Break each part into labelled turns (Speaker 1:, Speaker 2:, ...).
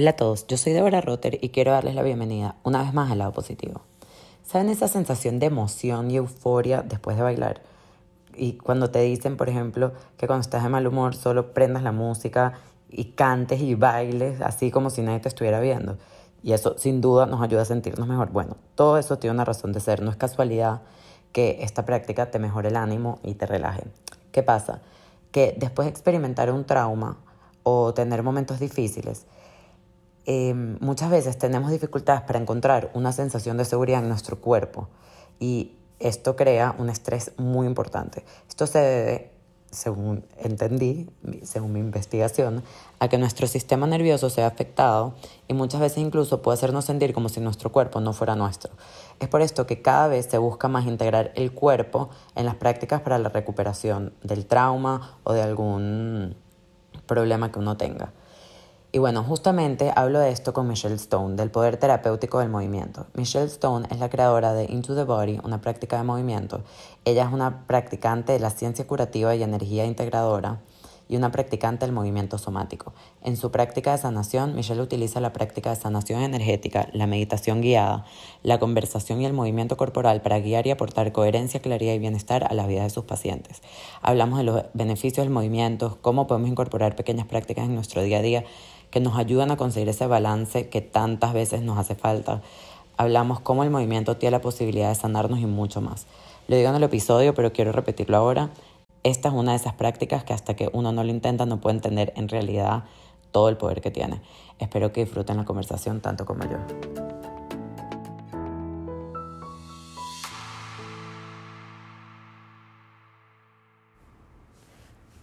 Speaker 1: Hola a todos, yo soy Deborah Rotter y quiero darles la bienvenida una vez más al lado positivo. ¿Saben esa sensación de emoción y euforia después de bailar? Y cuando te dicen, por ejemplo, que cuando estás de mal humor solo prendas la música y cantes y bailes así como si nadie te estuviera viendo. Y eso sin duda nos ayuda a sentirnos mejor. Bueno, todo eso tiene una razón de ser. No es casualidad que esta práctica te mejore el ánimo y te relaje. ¿Qué pasa? Que después de experimentar un trauma o tener momentos difíciles, eh, muchas veces tenemos dificultades para encontrar una sensación de seguridad en nuestro cuerpo y esto crea un estrés muy importante. Esto se debe, según entendí, según mi investigación, a que nuestro sistema nervioso sea afectado y muchas veces incluso puede hacernos sentir como si nuestro cuerpo no fuera nuestro. Es por esto que cada vez se busca más integrar el cuerpo en las prácticas para la recuperación del trauma o de algún problema que uno tenga. Y bueno, justamente hablo de esto con Michelle Stone, del poder terapéutico del movimiento. Michelle Stone es la creadora de Into the Body, una práctica de movimiento. Ella es una practicante de la ciencia curativa y energía integradora y una practicante del movimiento somático. En su práctica de sanación, Michelle utiliza la práctica de sanación energética, la meditación guiada, la conversación y el movimiento corporal para guiar y aportar coherencia, claridad y bienestar a las vidas de sus pacientes. Hablamos de los beneficios del movimiento, cómo podemos incorporar pequeñas prácticas en nuestro día a día que nos ayudan a conseguir ese balance que tantas veces nos hace falta. Hablamos cómo el movimiento tiene la posibilidad de sanarnos y mucho más. Lo digo en el episodio, pero quiero repetirlo ahora. Esta es una de esas prácticas que hasta que uno no lo intenta no puede entender en realidad todo el poder que tiene. Espero que disfruten la conversación tanto como yo.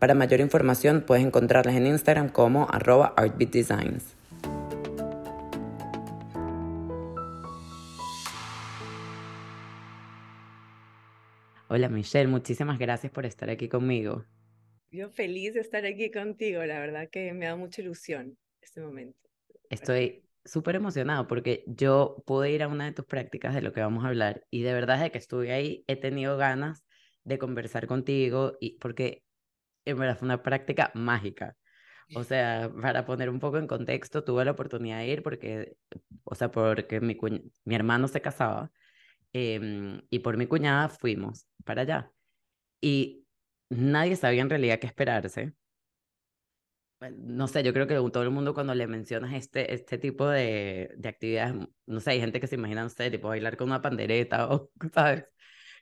Speaker 1: Para mayor información puedes encontrarlas en Instagram como arroba artbeatdesigns. Hola Michelle, muchísimas gracias por estar aquí conmigo.
Speaker 2: Yo feliz de estar aquí contigo, la verdad que me da mucha ilusión este momento.
Speaker 1: Estoy súper emocionado porque yo pude ir a una de tus prácticas de lo que vamos a hablar y de verdad desde que estuve ahí he tenido ganas de conversar contigo y porque en verdad fue una práctica mágica. O sea, para poner un poco en contexto, tuve la oportunidad de ir porque, o sea, porque mi, mi hermano se casaba em, y por mi cuñada fuimos para allá. Y nadie sabía en realidad qué esperarse. No sé, yo creo que todo el mundo cuando le mencionas este, este tipo de, de actividades, no sé, hay gente que se imagina, no sé, tipo bailar con una pandereta o, ¿sabes?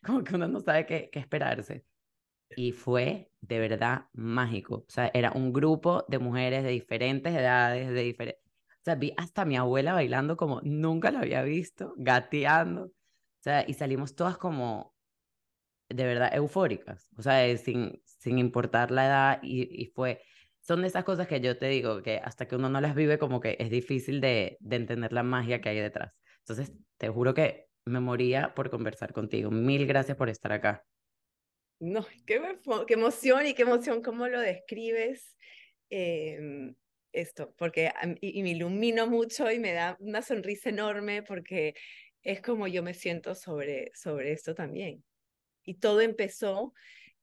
Speaker 1: Como que uno no sabe qué, qué esperarse y fue de verdad mágico. O sea, era un grupo de mujeres de diferentes edades, de diferentes... O sea, vi hasta mi abuela bailando como nunca la había visto, gateando. O sea, y salimos todas como de verdad eufóricas. O sea, sin, sin importar la edad y, y fue... Son de esas cosas que yo te digo que hasta que uno no las vive como que es difícil de, de entender la magia que hay detrás. Entonces, te juro que me moría por conversar contigo. Mil gracias por estar acá.
Speaker 2: No, qué, emoción y qué emoción, cómo lo describes em, esto, porque y, me ilumino mucho y me da una sonrisa enorme porque es como yo me siento sobre, sobre esto también. Y todo empezó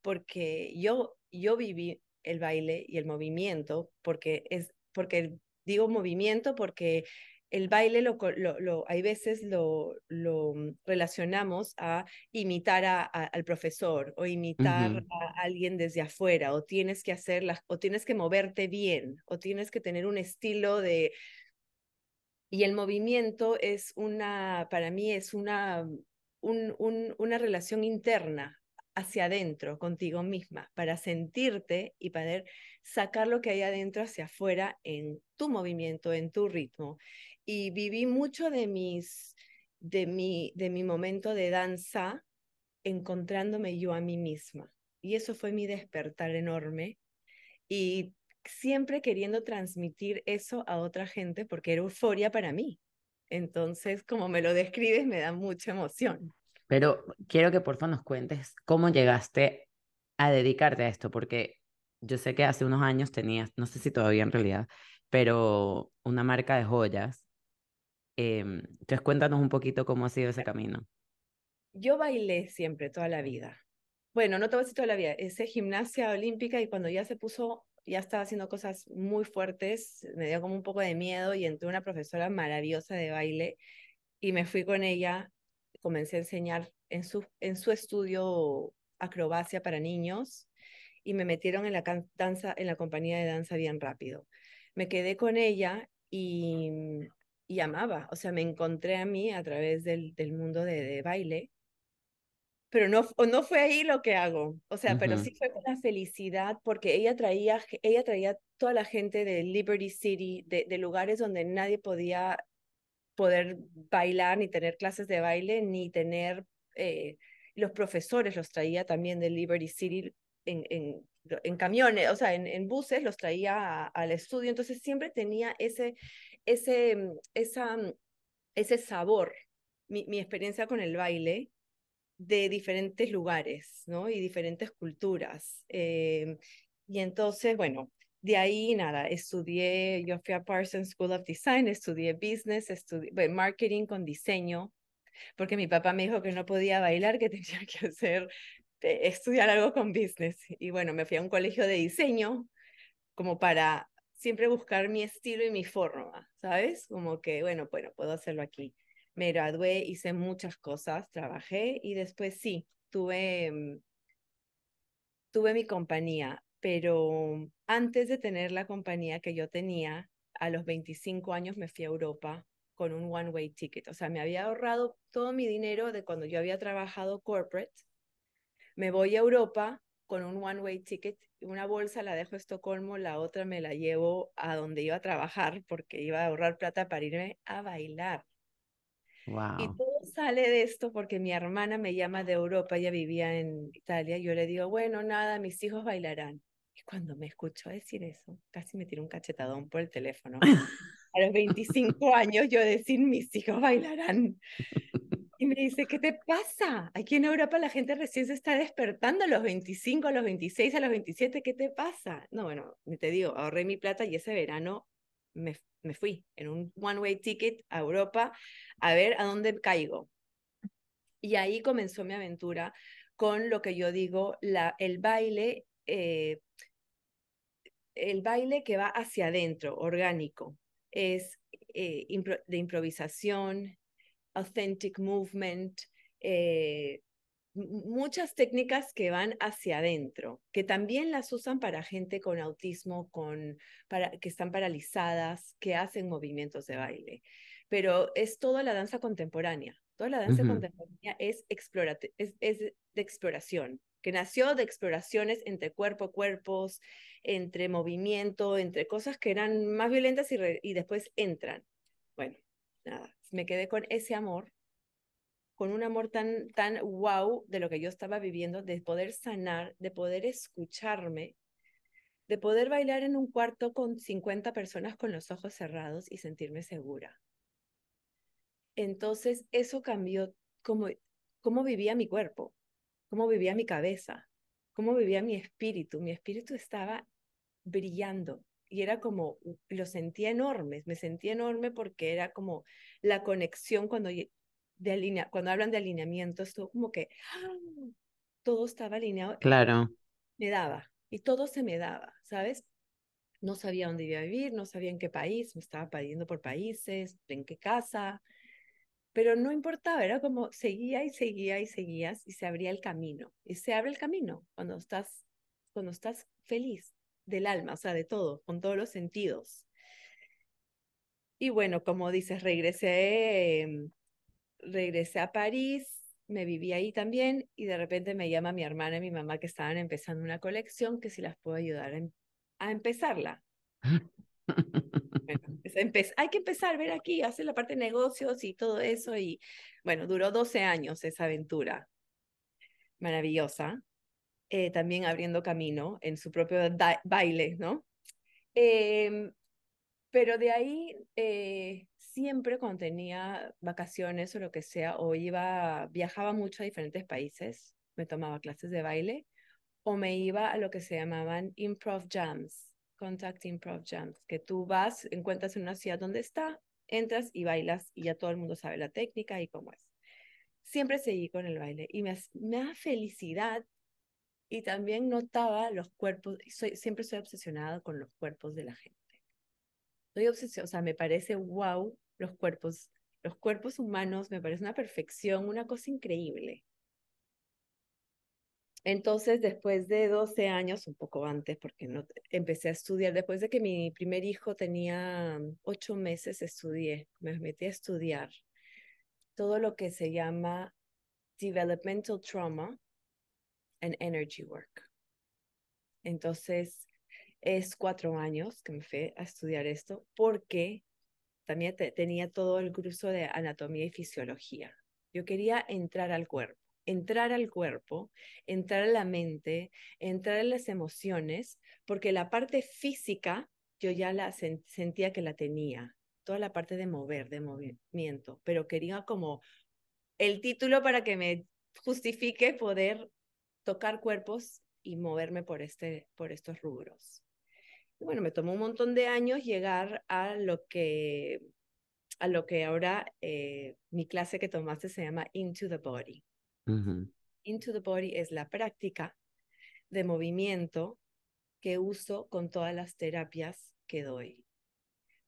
Speaker 2: porque yo, yo viví el baile y el movimiento, porque es, porque digo movimiento porque el baile lo, lo, hay veces lo, lo, relacionamos a imitar a, al profesor o imitar a alguien desde afuera o tienes que hacerlas o tienes que moverte bien o tienes que tener un estilo de y el movimiento es una para mí es una un, un, una relación interna hacia adentro contigo misma para sentirte y poder sacar lo que hay adentro hacia afuera en tu movimiento, en tu ritmo y viví mucho de mis de mi de mi momento de danza encontrándome yo a mí misma y eso fue mi despertar enorme y siempre queriendo transmitir eso a otra gente porque era euforia para mí Entonces, como me lo describes, me da mucha emoción.
Speaker 1: Pero quiero que por favor nos cuentes cómo llegaste a dedicarte a esto, porque yo sé que hace unos años tenías, no sé si todavía en realidad, pero una marca de joyas. Em, entonces cuéntanos un poquito cómo ha sido ese camino.
Speaker 2: Yo bailé siempre, toda la vida. Bueno, no te voy a decir toda la vida, hice gimnasia olímpica y cuando ya se puso, ya estaba haciendo cosas muy fuertes, me dio como un poco de miedo y entré una profesora maravillosa de baile y me fui con ella, comencé a enseñar en su, en su estudio acrobacia para niños y me metieron en la danza, en la compañía de danza bien rápido. Me quedé con ella y, y amaba, o sea, me encontré a mí a través del, del mundo de, de baile. Pero no, no fue ahí lo que hago, o sea, pero sí fue con la felicidad porque ella traía, ella traía toda la gente de Liberty City, de, de, lugares donde nadie podía poder bailar, ni tener clases de baile, ni tener, eh, los profesores los traía también de Liberty City en, en, en camiones, o sea, en, en buses los traía al estudio, entonces siempre tenía ese, ese, esa, ese sabor, mi, mi experiencia con el baile de diferentes lugares, ¿no? Y diferentes culturas. Eh, y entonces, bueno, de ahí nada, estudié, yo fui a Parsons School of Design, estudié business, estudié marketing con diseño, porque mi papá me dijo que no podía bailar, que tenía que hacer, eh, estudiar algo con business. Y bueno, me fui a un colegio de diseño como para siempre buscar mi estilo y mi forma, ¿sabes? Como que, bueno, bueno, puedo hacerlo aquí me gradué, hice muchas cosas, trabajé y después sí, tuve, mm, tuve mi compañía, pero antes de tener la compañía que yo tenía, a los 25 años me fui a Europa con un one-way ticket. O sea, me había ahorrado todo mi dinero de cuando yo había trabajado corporate. Me voy a Europa con un one-way ticket. Una bolsa la dejo en Estocolmo, la otra me la llevo a donde iba a trabajar porque iba a ahorrar plata para irme a bailar. Y todo sale de esto porque mi hermana me llama de Europa, ella vivía en Italia, yo le digo, bueno, nada, mis hijos bailarán. Y cuando me escuchó decir eso, casi me tiró un cachetadón por el teléfono. A los 25 años yo decir, mis hijos bailarán. Y me dice, ¿qué te pasa? Aquí en Europa la gente recién se está despertando a los 25, a los 26, a los 27, ¿qué te pasa? No, bueno, te digo, ahorré mi plata y ese verano me, me fui en un one-way ticket a Europa a ver a dónde caigo. Y ahí comenzó mi aventura con lo que yo digo, la, el baile, eh, el baile que va hacia adentro, orgánico, es eh, de improvisación, authentic movement, eh, muchas técnicas que van hacia adentro, que también las usan para gente con autismo, con, para, que están paralizadas, que hacen movimientos de baile. Pero es toda la danza contemporánea. Toda la danza contemporánea es, es, es, de exploración, que nació de exploraciones entre cuerpo, cuerpos, entre movimiento, entre cosas que eran más violentas y, y después entran. Bueno, nada, me quedé con ese amor con un amor tan, tan wow de lo que yo estaba viviendo, de poder sanar, de poder escucharme, de poder bailar en un cuarto con 50 personas con los ojos cerrados y sentirme segura. Entonces, eso cambió cómo, cómo vivía mi cuerpo, cómo vivía mi cabeza, cómo vivía mi espíritu. Mi espíritu estaba brillando y era como, lo sentía enorme, me sentía enorme porque era como la conexión cuando de alinea, cuando hablan de alineamiento, esto como que ¡ah! todo estaba alineado.
Speaker 1: Claro.
Speaker 2: Me daba, y todo se me daba, ¿sabes? No sabía dónde iba a vivir, no sabía en qué país, me estaba pidiendo por países, en qué casa, pero no importaba, era como seguía y seguía y seguías y se abría el camino. Y se abre el camino cuando estás, cuando estás feliz del alma, o sea, de todo, con todos los sentidos. Y bueno, como dices, regresé em, regresé a París, me viví ahí también y de repente me llama mi hermana y mi mamá que estaban empezando una colección que si las puedo ayudar a, empezarla. hay que empezar ver aquí, hacer la parte de negocios y todo eso. Y bueno, duró 12 años esa aventura maravillosa. Eh, también abriendo camino en su propio baile, ¿no? Em, pero de ahí eh, siempre cuando tenía vacaciones o lo que sea, o iba, viajaba mucho a diferentes países, me tomaba clases de baile, o me iba a lo que se llamaban improv jams, contact improv jams, que tú vas, encuentras en una ciudad donde está, entras y bailas y ya todo el mundo sabe la técnica y cómo es. Siempre seguí con el baile y me, me da felicidad y también notaba los cuerpos, soy, siempre soy obsesionada con los cuerpos de la gente. Soy obsesionada, o sea, me parece wow los cuerpos, los cuerpos humanos, me parece una perfección, una cosa increíble. Entonces, después de 12 años, un poco antes, porque no, empecé a estudiar, después de que mi primer hijo tenía 8 meses, estudié, me metí a estudiar todo lo que se llama developmental trauma and energy work. Entonces, es cuatro años que me fui a estudiar esto porque también tenía todo el curso de anatomía y fisiología. Yo quería entrar al cuerpo, entrar al cuerpo, entrar a la mente, entrar en las emociones, porque la parte física yo ya la sentía que la tenía, toda la parte de mover, de movimiento, pero quería como el título para que me justifique poder tocar cuerpos y moverme por, este, por estos rubros. bueno, me tomó un montón de años llegar a lo que, a lo que ahora eh, mi clase que tomaste se llama Into the Body. Into the Body es la práctica de movimiento que uso con todas las terapias que doy,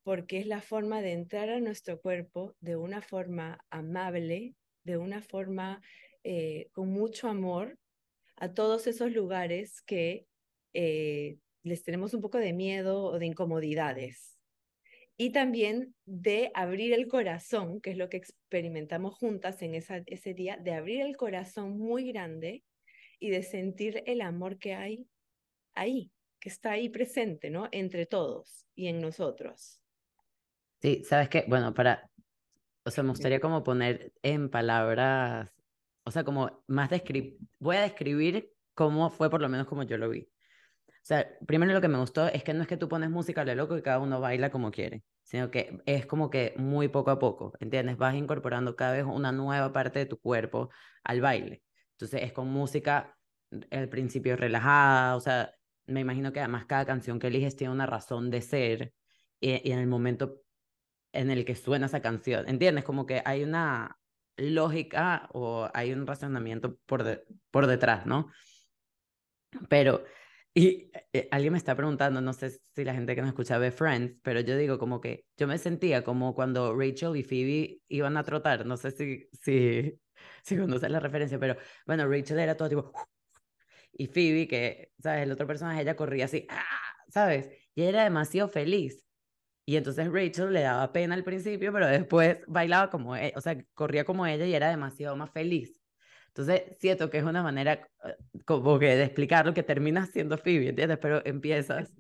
Speaker 2: porque es la forma de entrar a nuestro cuerpo de una forma amable, de una forma eh, con mucho amor a todos esos lugares que eh, les tenemos un poco de miedo o de incomodidades. Y también de abrir el corazón, que es lo que experimentamos juntas en esa, ese día, de abrir el corazón muy grande y de sentir el amor que hay ahí, que está ahí presente, ¿no? Entre todos y en nosotros.
Speaker 1: Sí, sabes qué, bueno, para, o sea, me gustaría como poner en palabras o sea, como más descriptir, voy a describir cómo fue por lo menos como yo lo vi. O sea, primero lo que me gustó es que no es que tú pones música de loco y cada uno baila como quiere, sino que es como que muy poco a poco, ¿entiendes? Vas incorporando cada vez una nueva parte de tu cuerpo al baile. Entonces es con música al principio relajada, o sea, me imagino que además cada canción que eliges tiene una razón de ser y en el momento en el que suena esa canción, ¿entiendes? Como que hay una, lógica o hay un razonamiento por, por detrás, ¿no? Pero, y eh, alguien me está preguntando, no sé si la gente que nos escucha ve Friends, pero yo digo como que yo me sentía como cuando Rachel y Phoebe iban a trotar, no sé si, si, si conoces la referencia, pero bueno, Rachel era todo tipo, y Phoebe, que, ¿sabes? El otro personaje, ella corría así, ¡ah! ¿sabes? Y era demasiado feliz. Y entonces Rachel le daba pena al principio, pero después bailaba como ella, o sea, corría como ella y era demasiado más feliz. Entonces, siento que es una manera eh, como que de explicar lo que terminas siendo Phoebe, ¿entiendes? Pero empiezas,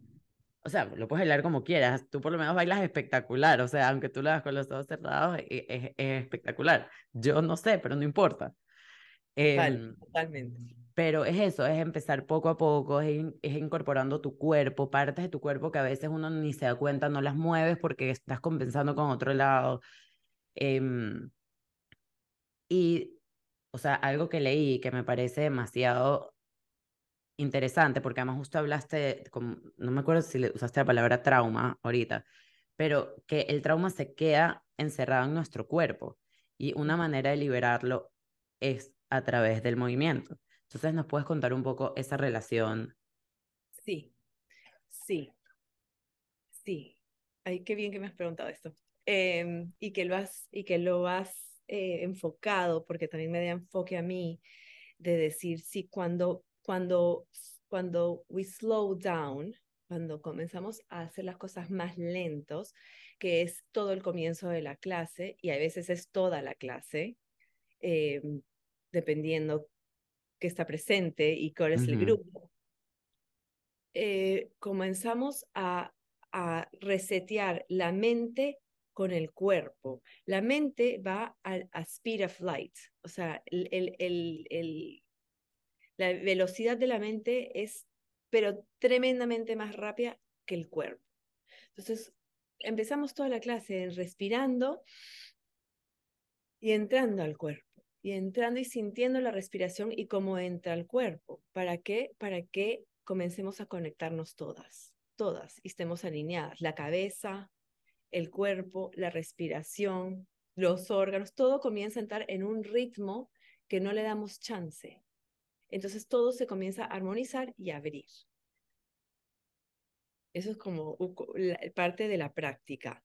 Speaker 1: o sea, lo puedes bailar como quieras, tú por lo menos bailas espectacular, o sea, aunque tú lo hagas con los ojos cerrados, e, e, es, espectacular. Yo no sé, pero no importa.
Speaker 2: Em, totalmente.
Speaker 1: Pero es eso, es empezar poco a poco, es, incorporando tu cuerpo, partes de tu cuerpo que a veces uno ni se da cuenta, no las mueves porque estás compensando con otro lado. Em, y, o sea, algo que leí que me parece demasiado interesante, porque además justo hablaste, no me acuerdo si usaste la palabra trauma ahorita, pero que el trauma se queda encerrado en nuestro cuerpo y una manera de liberarlo es a través del movimiento. Entonces, ¿nos puedes contar un poco esa relación?
Speaker 2: Sí, sí, sí. Ay, qué bien que me has preguntado esto. Em, y que lo has, y que lo has eh, enfocado, porque también me da enfoque a mí, de decir, sí, cuando, cuando, cuando we slow down, cuando comenzamos a hacer las cosas más lentos, que es todo el comienzo de la clase, y a veces es toda la clase, em, dependiendo que está presente y cuál es el grupo, eh, comenzamos a, a resetear la mente con el cuerpo. La mente va a, speed of light, o sea, el, el, el, la velocidad de la mente es, pero tremendamente más rápida que el cuerpo. Entonces, empezamos toda la clase respirando y entrando al cuerpo, y entrando y sintiendo la respiración y cómo entra al cuerpo. ¿Para qué? Para que comencemos a conectarnos todas, todas, y estemos alineadas. La cabeza, el cuerpo, la respiración, los órganos, todo comienza a entrar en un ritmo que no le damos chance. Entonces todo se comienza a armonizar y a abrir. Eso es como parte de la práctica.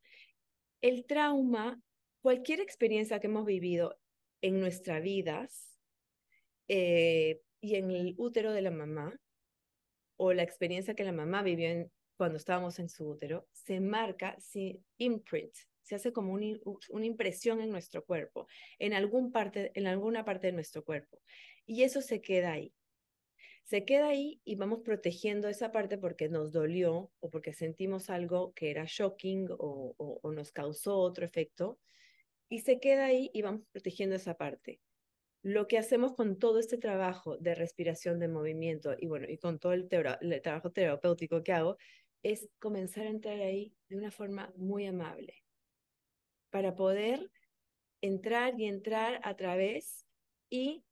Speaker 2: El trauma, cualquier experiencia que hemos vivido en nuestras vidas eh, y en el útero de la mamá, o la experiencia que la mamá vivió cuando estábamos en su útero, se marca, se imprint, se hace como una impresión en nuestro cuerpo, en, algún parte, en alguna parte de nuestro cuerpo. Y eso se queda ahí. Se queda ahí y vamos protegiendo esa parte porque nos dolió o porque sentimos algo que era shocking o, o nos causó otro efecto. Y se queda ahí y vamos protegiendo esa parte lo que hacemos con todo este trabajo de respiración, de movimiento y bueno, y con todo el, trabajo terapéutico que hago, es comenzar a entrar ahí de una forma muy amable para poder entrar y entrar a través y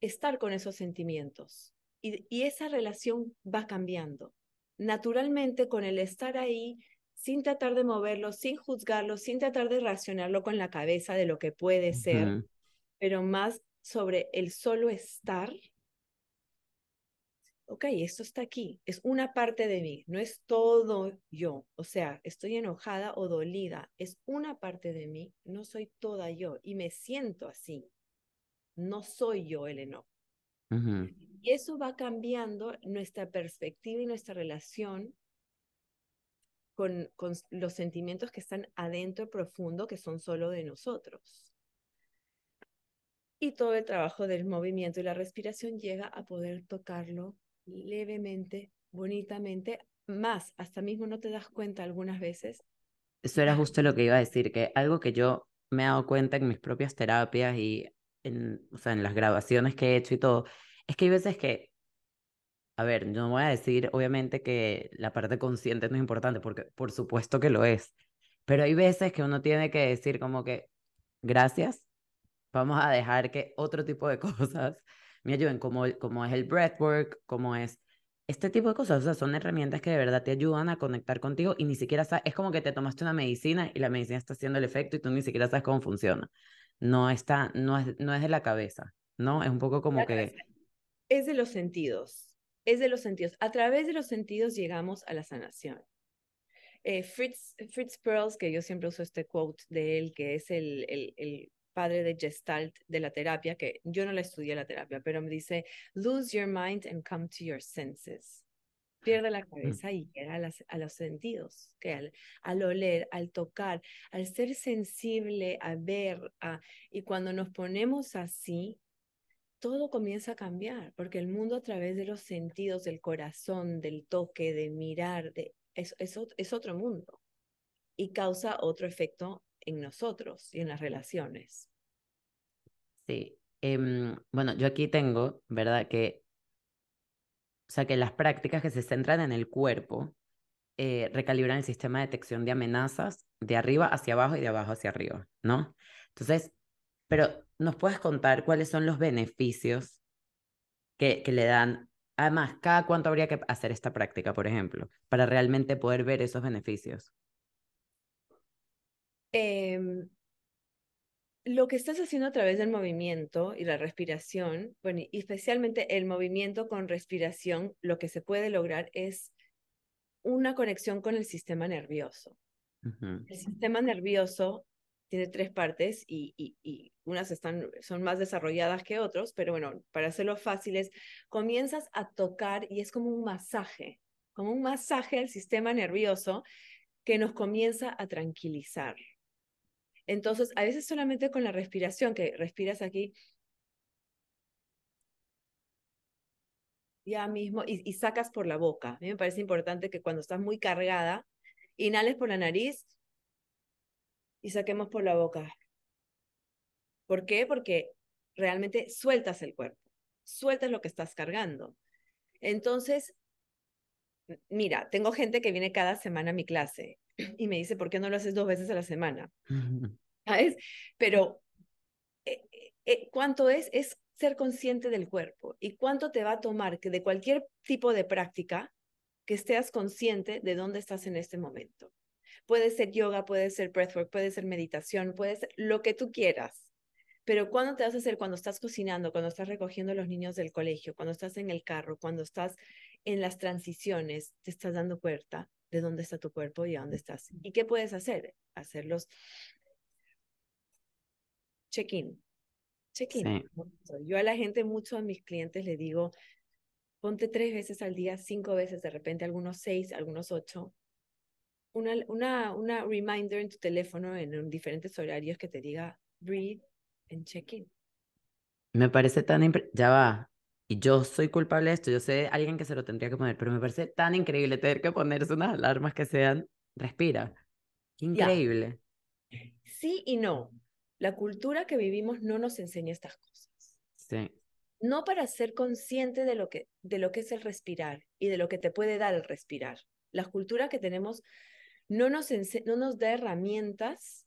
Speaker 2: estar con esos sentimientos. Y esa relación va cambiando. Naturalmente, con el estar ahí, sin tratar de moverlo, sin juzgarlo, sin tratar de racionarlo con la cabeza de lo que puede ser, pero más sobre el solo estar, ok, esto está aquí, es una parte de mí, no es todo yo, o sea, estoy enojada o dolida, es una parte de mí, no soy toda yo y me siento así, no soy yo el enojo. Y eso va cambiando nuestra perspectiva y nuestra relación con, los sentimientos que están adentro profundo, que son solo de nosotros y todo el trabajo del movimiento y la respiración llega a poder tocarlo levemente, bonitamente, más, hasta mismo no te das cuenta algunas veces.
Speaker 1: Eso era justo lo que iba a decir, que algo que yo me he dado cuenta en mis propias terapias y en, o sea, en las grabaciones que he hecho y todo, es que hay veces que, a ver, no voy a decir obviamente que la parte consciente no es importante, porque por supuesto que lo es, pero hay veces que uno tiene que decir como que, gracias, vamos a dejar que otro tipo de cosas me ayuden, como, como es el breathwork, como es este tipo de cosas. O sea, son herramientas que de verdad te ayudan a conectar contigo y ni siquiera sabes, es como que te tomaste una medicina y la medicina está haciendo el efecto y tú ni siquiera sabes cómo funciona. No está, no es, no es de la cabeza, ¿no? Es un poco como que...
Speaker 2: Es de los sentidos, es de los sentidos. A través de los sentidos llegamos a la sanación. Eh, Fritz, Fritz Perls, que yo siempre uso este quote de él, que es el, el, el padre de Gestalt de la terapia, que yo no la estudié la terapia, pero me dice, lose your mind and come to your senses. Pierde la mm. cabeza y llega a, los sentidos, que al, al, oler, al tocar, al ser sensible, a ver, a, y cuando nos ponemos así, todo comienza a cambiar, porque el mundo a través de los sentidos, del corazón, del toque, de mirar, es otro mundo y causa otro efecto en nosotros y en las relaciones.
Speaker 1: Sí. Em, bueno, yo aquí tengo, ¿verdad? Que, o sea, que las prácticas que se centran en el cuerpo eh, recalibran el sistema de detección de amenazas de arriba hacia abajo y de abajo hacia arriba, ¿no? Entonces, pero ¿nos puedes contar cuáles son los beneficios que, que le dan? Además, ¿cada cuánto habría que hacer esta práctica, por ejemplo, para realmente poder ver esos beneficios?
Speaker 2: Em, lo que estás haciendo a través del movimiento y la respiración, bueno, y especialmente el movimiento con respiración, lo que se puede lograr es una conexión con el sistema nervioso. El sistema nervioso tiene tres partes y, y, unas están, son más desarrolladas que otros, pero bueno, para hacerlo fácil es, comienzas a tocar y es como un masaje, como un masaje al sistema nervioso que nos comienza a tranquilizar. Entonces, a veces solamente con la respiración, que respiras aquí, ya mismo, y, sacas por la boca. A mí me parece importante que cuando estás muy cargada, inhales por la nariz y saquemos por la boca. ¿Por qué? Porque realmente sueltas el cuerpo, sueltas lo que estás cargando. Entonces, mira, tengo gente que viene cada semana a mi clase y me dice, ¿por qué no lo haces dos veces a la semana? ¿Sabes? Pero eh, eh, ¿cuánto es? Es ser consciente del cuerpo y cuánto te va a tomar que de cualquier tipo de práctica que estés consciente de dónde estás en este momento. Puede ser yoga, puede ser breathwork, puede ser meditación, puede ser lo que tú quieras. Pero ¿cuándo te vas a hacer? Cuando estás cocinando, cuando estás recogiendo a los niños del colegio, cuando estás en el carro, cuando estás en las transiciones, te estás dando cuenta de dónde está tu cuerpo y a dónde estás. ¿Y qué puedes hacer? Hacerlos check-in. Check-in. Yo a la gente, mucho a mis clientes le digo, ponte tres veces al día, cinco veces, de repente algunos seis, algunos ocho, una, una, una reminder en tu teléfono en, diferentes horarios que te diga breathe and check in.
Speaker 1: Me parece tan... Ya va. Y yo soy culpable de esto. Yo sé alguien que se lo tendría que poner, pero me parece tan increíble tener que ponerse unas alarmas que sean respira. increíble.
Speaker 2: Sí y no. La cultura que vivimos no nos enseña estas cosas.
Speaker 1: Sí.
Speaker 2: No para ser consciente de lo que, de lo que es el respirar y de lo que te puede dar el respirar. La cultura que tenemos no nos, no nos da herramientas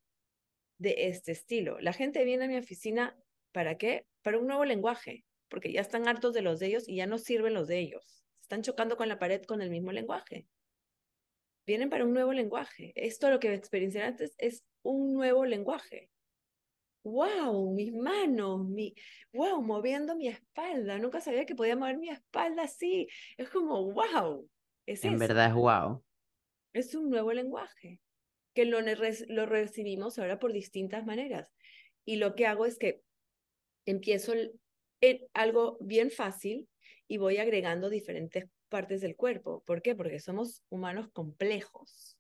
Speaker 2: de este estilo. La gente viene a mi oficina, ¿para qué? Para un nuevo lenguaje, porque ya están hartos de los de ellos y ya no sirven los de ellos. Están chocando con la pared con el mismo lenguaje. Vienen para un nuevo lenguaje. Esto lo que experienciaron antes es un nuevo lenguaje. ¡Wow! Mis manos, mi, wow, moviendo mi espalda. Nunca sabía que podía mover mi espalda así. Es como, wow. Es
Speaker 1: en verdad es wow.
Speaker 2: Es un nuevo lenguaje que lo, lo recibimos ahora por distintas maneras. Y lo que hago es que empiezo en algo bien fácil y voy agregando diferentes partes del cuerpo. ¿Por qué? Porque somos humanos complejos.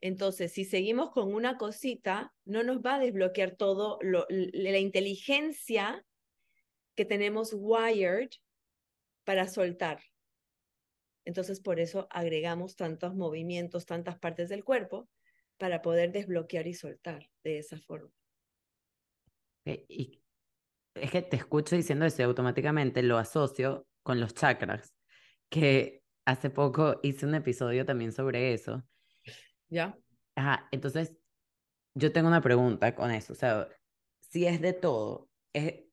Speaker 2: Entonces, si seguimos con una cosita, no nos va a desbloquear todo la inteligencia que tenemos wired para soltar. Entonces, por eso agregamos tantos movimientos, tantas partes del cuerpo, para poder desbloquear y soltar de esa forma.
Speaker 1: Y es que te escucho diciendo eso y automáticamente lo asocio con los chakras, que hace poco hice un episodio también sobre eso.
Speaker 2: ¿Ya?
Speaker 1: Ajá, entonces yo tengo una pregunta con eso, o sea, si es de todo, es,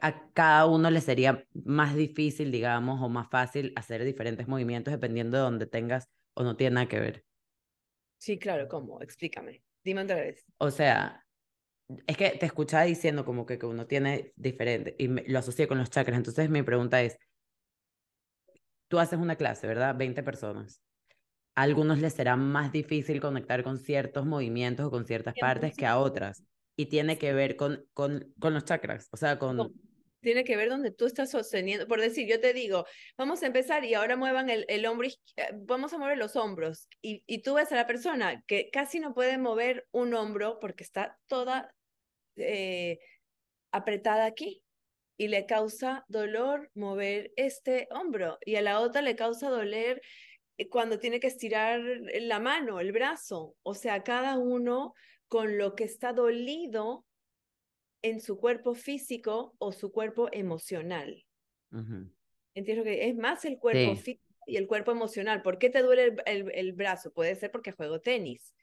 Speaker 1: a cada uno le sería más difícil, digamos, o más fácil hacer diferentes movimientos dependiendo de donde tengas o no tiene nada que ver.
Speaker 2: Sí, claro, ¿cómo? Explícame. Dime otra vez.
Speaker 1: O sea, es que te escuchaba diciendo como que, que uno tiene diferente y lo asocié con los chakras. Entonces mi pregunta es, tú haces una clase, ¿verdad? 20 personas. A algunos les será más difícil conectar con ciertos movimientos o con ciertas partes que a otras y tiene que ver con, con, con los chakras, o sea, con...
Speaker 2: tiene que ver donde tú estás sosteniendo, por decir, yo te digo, vamos a empezar y ahora muevan el, el hombro, eh, vamos a mover los hombros y, y tú ves a la persona que casi no puede mover un hombro porque está toda eh, apretada aquí y le causa dolor mover este hombro y a la otra le causa doler eh, cuando tiene que estirar la mano, el brazo, o sea, cada uno con lo que está dolido en su cuerpo físico o su cuerpo emocional. Entiendo que es más el cuerpo físico y el cuerpo emocional. ¿Por qué te duele el, brazo? Puede ser porque juego tenis,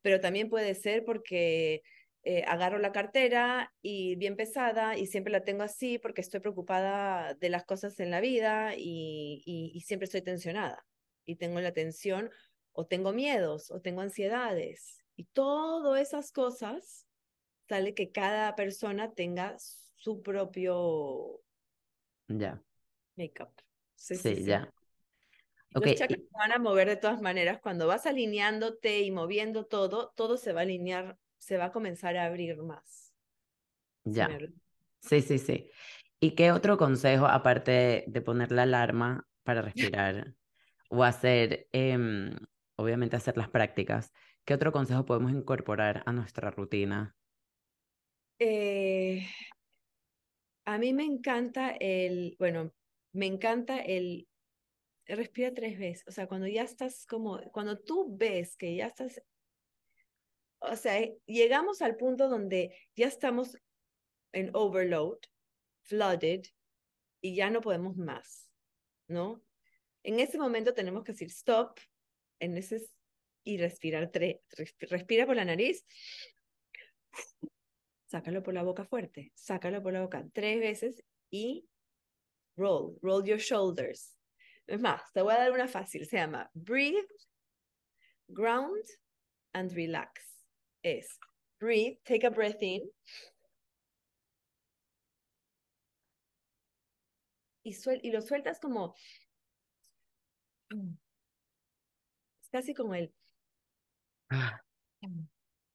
Speaker 2: pero también puede ser porque eh, agarro la cartera y bien pesada y siempre la tengo así porque estoy preocupada de las cosas en la vida y, y siempre estoy tensionada y tengo la tensión o tengo miedos o tengo ansiedades y todas esas cosas sale que cada persona tenga su propio
Speaker 1: ya
Speaker 2: make-up.
Speaker 1: Sí, ya.
Speaker 2: Okay. Los chakras van a mover de todas maneras. Cuando vas alineándote y moviendo todo, todo se va a alinear, se va a comenzar a abrir más.
Speaker 1: Ya. Sí, sí, sí. ¿Y qué otro consejo, aparte de poner la alarma para respirar o hacer, em, obviamente hacer las prácticas, ¿Qué otro consejo podemos incorporar a nuestra rutina?
Speaker 2: Eh, a mí me encanta el, bueno, me encanta el respira tres veces. O sea, cuando ya estás como, cuando tú ves que ya estás, o sea, llegamos al punto donde ya estamos en overload, flooded, y ya no podemos más, ¿no? En ese momento tenemos que decir stop, en ese y respirar tres. Respira por la nariz. Sácalo por la boca fuerte. Sácalo por la boca tres veces y roll. Roll your shoulders. Es más, te voy a dar una fácil. Se llama breathe, ground and relax. Es breathe, take a breath in. Y, y lo sueltas como es casi como el ah.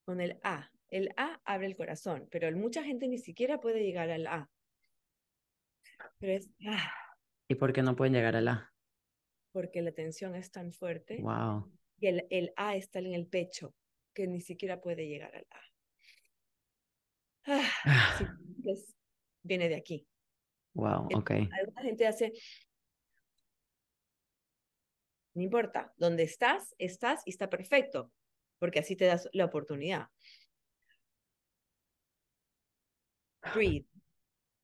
Speaker 2: con el A. El A abre el corazón, pero mucha gente ni siquiera puede llegar al A. Pero es ah.
Speaker 1: ¿Y por qué no pueden llegar al A?
Speaker 2: Porque la tensión es tan fuerte.
Speaker 1: Wow.
Speaker 2: Y el, el A está en el pecho, que ni siquiera puede llegar al A. Ah, viene de aquí.
Speaker 1: Wow, ok.
Speaker 2: Alguna gente hace no importa, donde estás, estás y está perfecto, porque así te das la oportunidad. Breathe.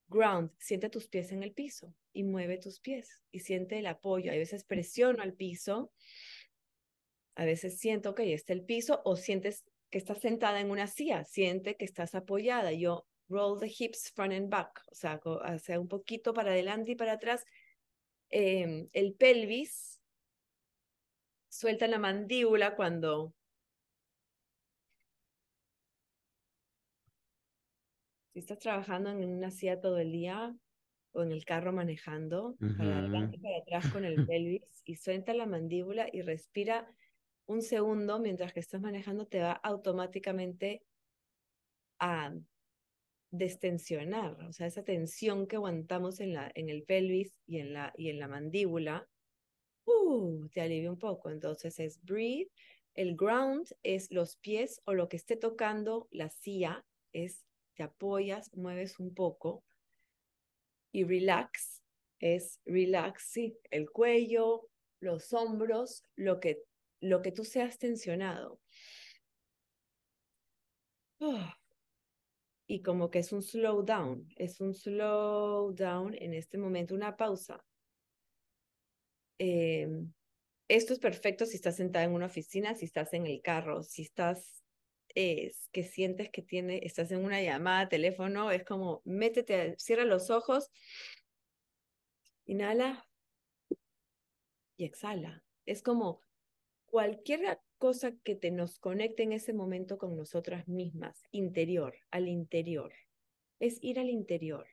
Speaker 2: Ground, siente tus pies en el piso y mueve tus pies y siente el apoyo. A veces presiono al piso, a veces siento que ahí está el piso o sientes que estás sentada en una silla, siente que estás apoyada. Yo roll the hips front and back, o sea, hacia un poquito para adelante y para atrás. Em, el pelvis suelta la mandíbula cuando si estás trabajando en una silla todo el día o en el carro manejando, para adelante y para atrás con el pelvis y suelta la mandíbula y respira un segundo mientras que estás manejando, te va automáticamente a destensionar, o sea, esa tensión que aguantamos en, la, en el pelvis y en la, y en la mandíbula, uh, te alivia un poco. Entonces es breathe. El ground es los pies o lo que esté tocando la silla, es te apoyas, mueves un poco. Y relax es relax, sí, el cuello, los hombros, lo que, lo que tú seas tensionado. Y como que es un slow down, es un slow down en este momento, una pausa. Em, esto es perfecto si estás sentada en una oficina, si estás en el carro, si estás, es, que sientes que tiene, estás en una llamada, teléfono, es como, métete, cierra los ojos, inhala y exhala. Es como cualquier cosa que te nos conecte en ese momento con nosotras mismas, interior, al interior. Es ir al interior.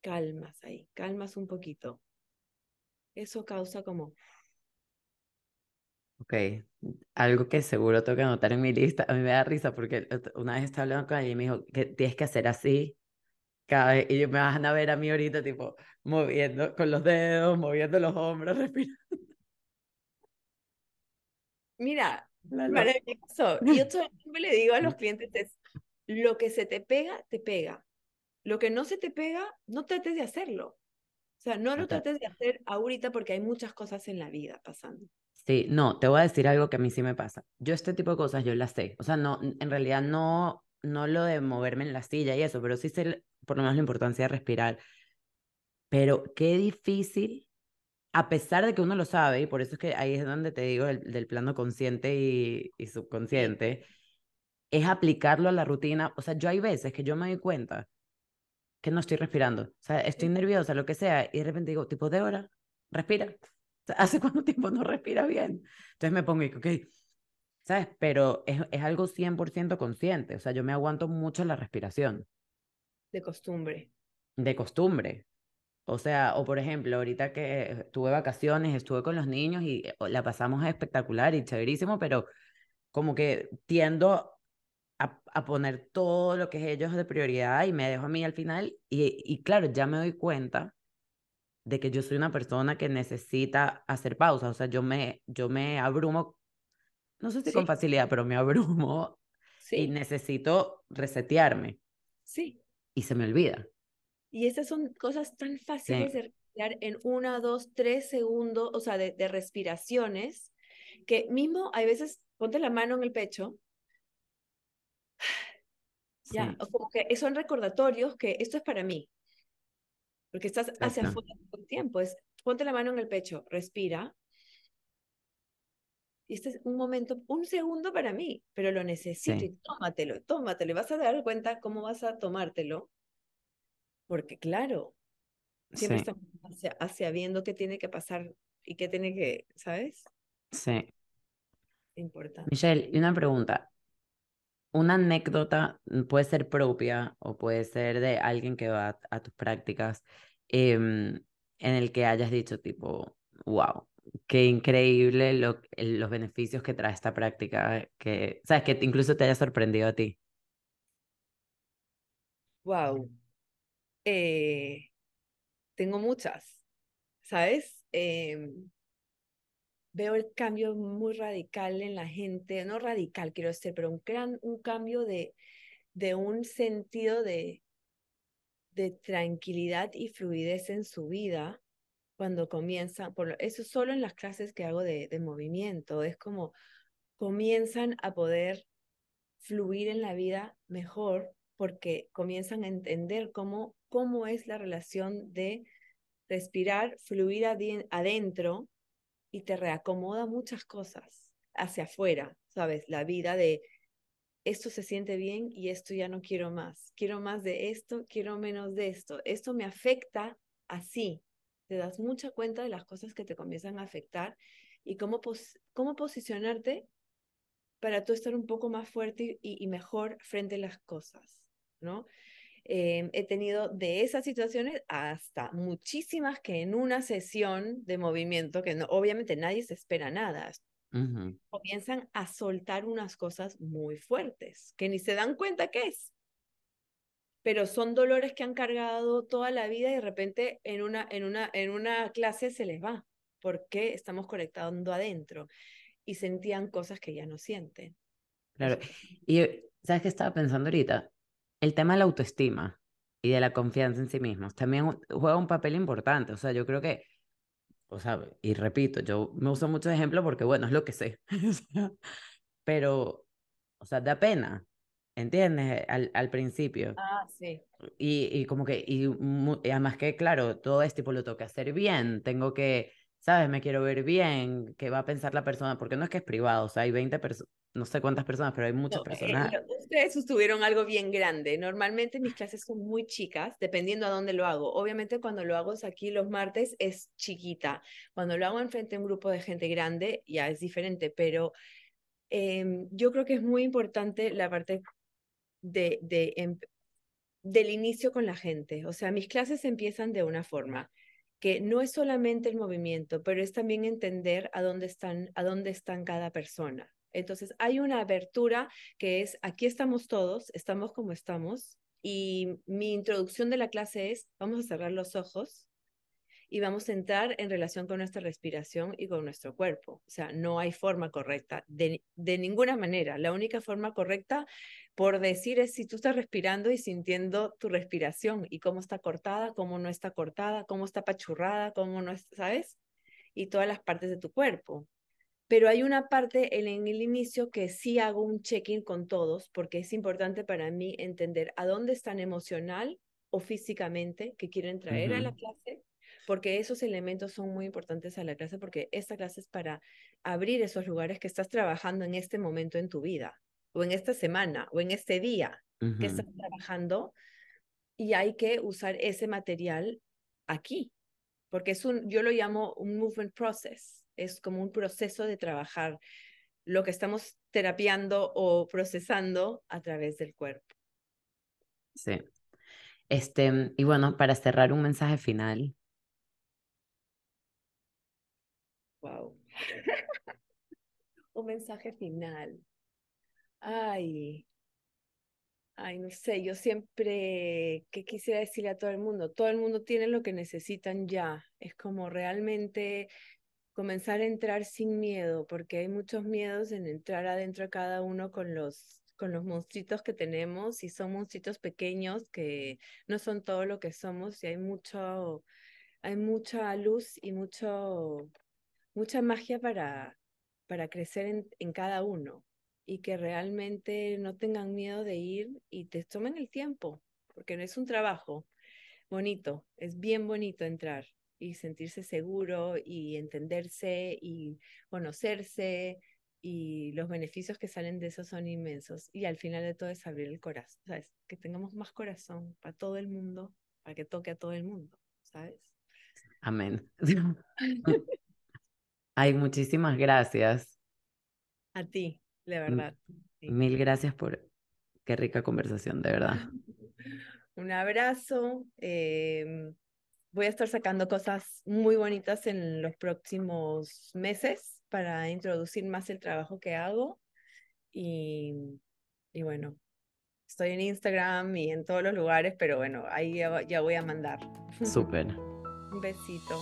Speaker 2: Calmas ahí, calmas un poquito eso causa como...
Speaker 1: Ok, algo que seguro tengo que anotar en mi lista, a mí me da risa porque una vez estaba hablando con alguien y me dijo que tienes que hacer así cada vez, y me van a ver a mí ahorita tipo moviendo con los dedos, moviendo los hombros, respirando.
Speaker 2: Mira, maravilloso. Y yo siempre le digo a los clientes es, lo que se te pega, te pega. Lo que no se te pega, no trates de hacerlo. O sea, no lo trates de hacer ahorita porque hay muchas cosas en la vida pasando.
Speaker 1: Sí, no, te voy a decir algo que a mí sí me pasa. Yo este tipo de cosas yo las sé. O sea, no, en realidad no, no lo de moverme en la silla y eso, pero sí sé por lo menos la importancia de respirar. Pero qué difícil, a pesar de que uno lo sabe, y por eso es que ahí es donde te digo el, del plano consciente y, y subconsciente, es aplicarlo a la rutina. O sea, yo hay veces que yo me doy cuenta que no estoy respirando. O sea, estoy nerviosa, lo que sea, y de repente digo, tipo, de hora, respira. Sea, ¿Hace cuánto tiempo no respira bien? Entonces me pongo y digo, ok, ¿sabes? Pero es, es algo 100% consciente. O sea, yo me aguanto mucho la respiración.
Speaker 2: De costumbre.
Speaker 1: De costumbre. O sea, o por ejemplo, ahorita que tuve vacaciones, estuve con los niños y eh, la pasamos espectacular y chéverísimo, pero como que tiendo a, poner todo lo que es ellos de prioridad y me dejo a mí al final. Y, y claro, ya me doy cuenta de que yo soy una persona que necesita hacer pausa. O sea, yo me, yo me abrumo, no sé si con facilidad, pero me abrumo y necesito resetearme.
Speaker 2: Sí.
Speaker 1: Y se me olvida.
Speaker 2: Y estas son cosas tan fáciles de respirar en una, dos, tres segundos, o sea, de, de respiraciones, que mismo hay veces, ponte la mano en el pecho ya, como que son recordatorios que esto es para mí. Porque estás hacia afuera todo el tiempo. Es, ponte la mano en el pecho, respira. Y este es un momento, un segundo para mí, pero lo necesito y tómatelo, tómatelo. Y vas a dar cuenta cómo vas a tomártelo. Porque claro, siempre estamos hacia, viendo qué tiene que pasar y qué tiene que, ¿sabes?
Speaker 1: Sí.
Speaker 2: Importante.
Speaker 1: Michelle, y una pregunta. Una anécdota mm, puede ser propia o puede ser de alguien que va a, tus prácticas em, en el que hayas dicho tipo, wow, qué increíble lo, los beneficios que trae esta práctica, que, sabes, que incluso te haya sorprendido a ti.
Speaker 2: Wow. Eh, tengo muchas, ¿sabes? Em, veo el cambio muy radical en la gente, no radical quiero decir, pero un, gran, un cambio de, de un sentido de, de tranquilidad y fluidez en su vida cuando comienzan, por eso solo en las clases que hago de, de movimiento, es como comienzan a poder fluir en la vida mejor porque comienzan a entender cómo, cómo es la relación de respirar, fluir adentro y te reacomoda muchas cosas hacia afuera, ¿sabes? La vida de esto se siente bien y esto ya no quiero más. Quiero más de esto, quiero menos de esto. Esto me afecta así. Te das mucha cuenta de las cosas que te comienzan a afectar y cómo, cómo posicionarte para tú estar un poco más fuerte y, y mejor frente a las cosas, ¿no? Em, he tenido de esas situaciones hasta muchísimas que en una sesión de movimiento, que no, obviamente nadie se espera nada, comienzan a soltar unas cosas muy fuertes, que ni se dan cuenta qué es. Pero son dolores que han cargado toda la vida y de repente en una, en una, en una clase se les va, porque estamos conectando adentro y sentían cosas que ya no sienten.
Speaker 1: Claro. Y sabes que estaba pensando ahorita, el tema de la autoestima y de la confianza en sí mismos también juega un papel importante. O sea, yo creo que, o sea, y repito, yo me uso mucho de ejemplo porque, bueno, es lo que sé. Pero, o sea, da pena, ¿entiendes? Al, al principio.
Speaker 2: Ah, sí.
Speaker 1: Y, y como que, y, y además que, claro, todo es tipo, lo tengo que hacer bien, tengo que ¿sabes? Me quiero ver bien, qué va a pensar la persona, porque no es que es privado, o sea, hay 20 personas, no sé cuántas personas, pero hay muchas eh, personas.
Speaker 2: ustedes tuvieron algo bien grande. Normalmente mis clases son muy chicas, dependiendo a dónde lo hago. Obviamente cuando lo hago aquí los martes es chiquita. Cuando lo hago enfrente de un grupo de gente grande ya es diferente, pero em, yo creo que es muy importante la parte de, de, em, del inicio con la gente. O sea, mis clases empiezan de una forma que no es solamente el movimiento, pero es también entender a dónde están, a dónde están cada persona. Entonces, hay una abertura que es, aquí estamos todos, estamos como estamos, y mi introducción de la clase es, vamos a cerrar los ojos y vamos a entrar en relación con nuestra respiración y con nuestro cuerpo. O sea, no hay forma correcta de, de ninguna manera. La única forma correcta por decir es si tú estás respirando y sintiendo tu respiración y cómo está cortada, cómo no está cortada, cómo está pachurrada, cómo no, ¿sabes? Y todas las partes de tu cuerpo. Pero hay una parte en, el inicio que sí hago un check-in con todos porque es importante para mí entender a dónde están emocional o físicamente que quieren traer a la clase, porque esos elementos son muy importantes a la clase porque esta clase es para abrir esos lugares que estás trabajando en este momento en tu vida o en esta semana o en este día que estás trabajando y hay que usar ese material aquí, porque es un, yo lo llamo un movement process, es como un proceso de trabajar lo que estamos terapiando o procesando a través del cuerpo.
Speaker 1: Sí. Este, y bueno, para cerrar un mensaje final.
Speaker 2: Wow. un mensaje final. Ay, ay, no sé, yo siempre que quisiera decirle a todo el mundo, todo el mundo tiene lo que necesitan ya. Es como realmente comenzar a entrar sin miedo, porque hay muchos miedos en entrar adentro de cada uno con los con los monstruitos que tenemos y son monstruitos pequeños que no son todo lo que somos y hay mucho hay mucha luz y mucho mucha magia para para crecer en, en cada uno y que realmente no tengan miedo de ir y te tomen el tiempo, porque no es un trabajo bonito, es bien bonito entrar y sentirse seguro y entenderse y conocerse y los beneficios que salen de eso son inmensos. Y al final de todo es abrir el corazón, ¿sabes? Que tengamos más corazón para todo el mundo, para que toque a todo el mundo, ¿sabes?
Speaker 1: Amén. Ay, muchísimas gracias.
Speaker 2: A ti, de verdad.
Speaker 1: Mil gracias por qué rica conversación, de verdad.
Speaker 2: Un abrazo. Em, voy a estar sacando cosas muy bonitas en los próximos meses para introducir más el trabajo que hago. Y, y bueno, estoy en Instagram y en todos los lugares, pero bueno, ahí ya, ya voy a mandar.
Speaker 1: Súper.
Speaker 2: Un besito.